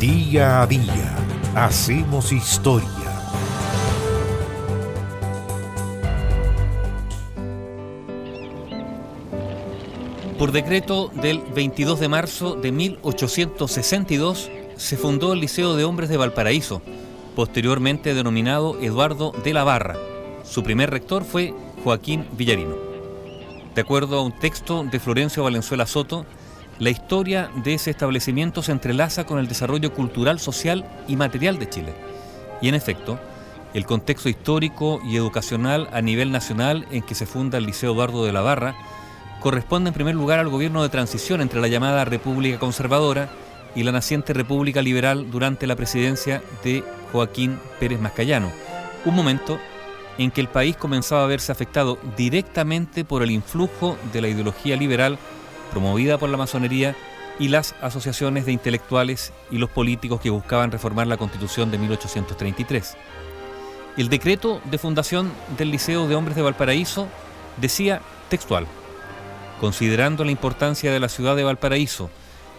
Día a día hacemos historia. Por decreto del 22 de marzo de 1862 se fundó el Liceo de Hombres de Valparaíso, posteriormente denominado Eduardo de la Barra. Su primer rector fue Joaquín Villarino. De acuerdo a un texto de Florencio Valenzuela Soto, la historia de ese establecimiento se entrelaza con el desarrollo cultural, social y material de Chile. Y en efecto, el contexto histórico y educacional a nivel nacional en que se funda el Liceo Eduardo de la Barra corresponde en primer lugar al gobierno de transición entre la llamada República Conservadora y la naciente República Liberal durante la presidencia de Joaquín Pérez Mascayano, un momento en que el país comenzaba a verse afectado directamente por el influjo de la ideología liberal promovida por la masonería y las asociaciones de intelectuales y los políticos que buscaban reformar la constitución de 1833. El decreto de fundación del Liceo de Hombres de Valparaíso decía textual, considerando la importancia de la ciudad de Valparaíso,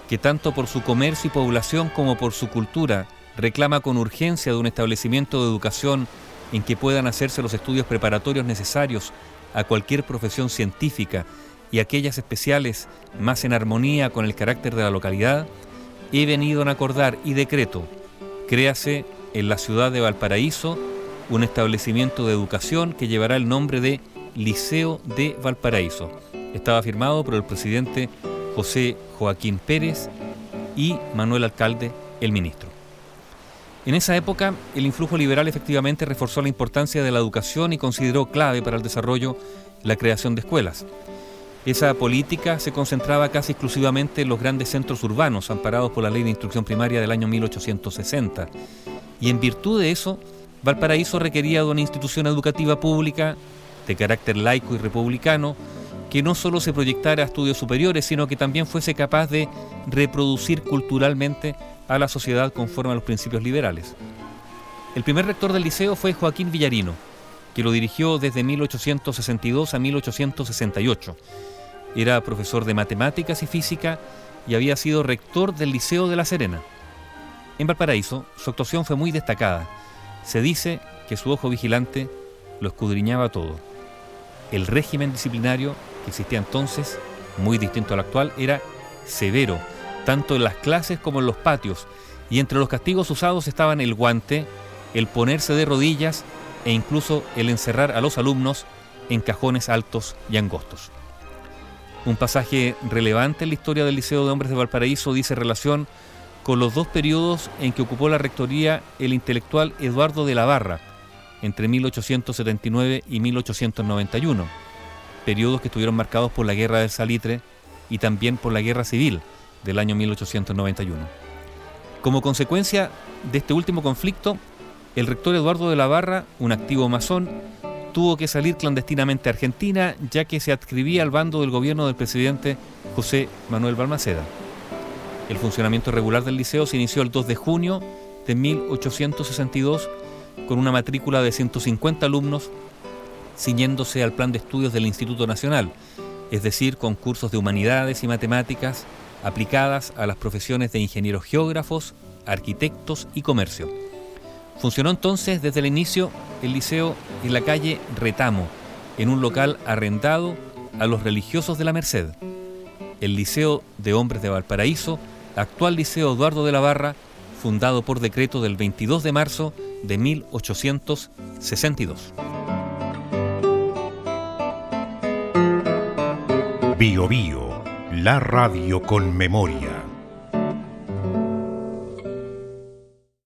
que tanto por su comercio y población como por su cultura reclama con urgencia de un establecimiento de educación en que puedan hacerse los estudios preparatorios necesarios a cualquier profesión científica y aquellas especiales más en armonía con el carácter de la localidad, he venido a acordar y decreto, créase en la ciudad de Valparaíso un establecimiento de educación que llevará el nombre de Liceo de Valparaíso. Estaba firmado por el presidente José Joaquín Pérez y Manuel Alcalde, el ministro. En esa época, el influjo liberal efectivamente reforzó la importancia de la educación y consideró clave para el desarrollo la creación de escuelas. Esa política se concentraba casi exclusivamente en los grandes centros urbanos, amparados por la Ley de Instrucción Primaria del año 1860. Y en virtud de eso, Valparaíso requería una institución educativa pública de carácter laico y republicano, que no solo se proyectara a estudios superiores, sino que también fuese capaz de reproducir culturalmente a la sociedad conforme a los principios liberales. El primer rector del liceo fue Joaquín Villarino, que lo dirigió desde 1862 a 1868. Era profesor de matemáticas y física y había sido rector del Liceo de La Serena. En Valparaíso, su actuación fue muy destacada. Se dice que su ojo vigilante lo escudriñaba todo. El régimen disciplinario que existía entonces, muy distinto al actual, era severo, tanto en las clases como en los patios, y entre los castigos usados estaban el guante, el ponerse de rodillas e incluso el encerrar a los alumnos en cajones altos y angostos. Un pasaje relevante en la historia del Liceo de Hombres de Valparaíso dice relación con los dos periodos en que ocupó la rectoría el intelectual Eduardo de la Barra, entre 1879 y 1891, periodos que estuvieron marcados por la Guerra del Salitre y también por la Guerra Civil del año 1891. Como consecuencia de este último conflicto, el rector Eduardo de la Barra, un activo masón, tuvo que salir clandestinamente a Argentina ya que se adscribía al bando del gobierno del presidente José Manuel Balmaceda. El funcionamiento regular del liceo se inició el 2 de junio de 1862 con una matrícula de 150 alumnos ciñéndose al plan de estudios del Instituto Nacional, es decir, con cursos de humanidades y matemáticas aplicadas a las profesiones de ingenieros geógrafos, arquitectos y comercio. Funcionó entonces desde el inicio el liceo en la calle Retamo, en un local arrendado a los religiosos de la Merced. El Liceo de Hombres de Valparaíso, actual Liceo Eduardo de la Barra, fundado por decreto del 22 de marzo de 1862. Bio Bio, la radio con memoria.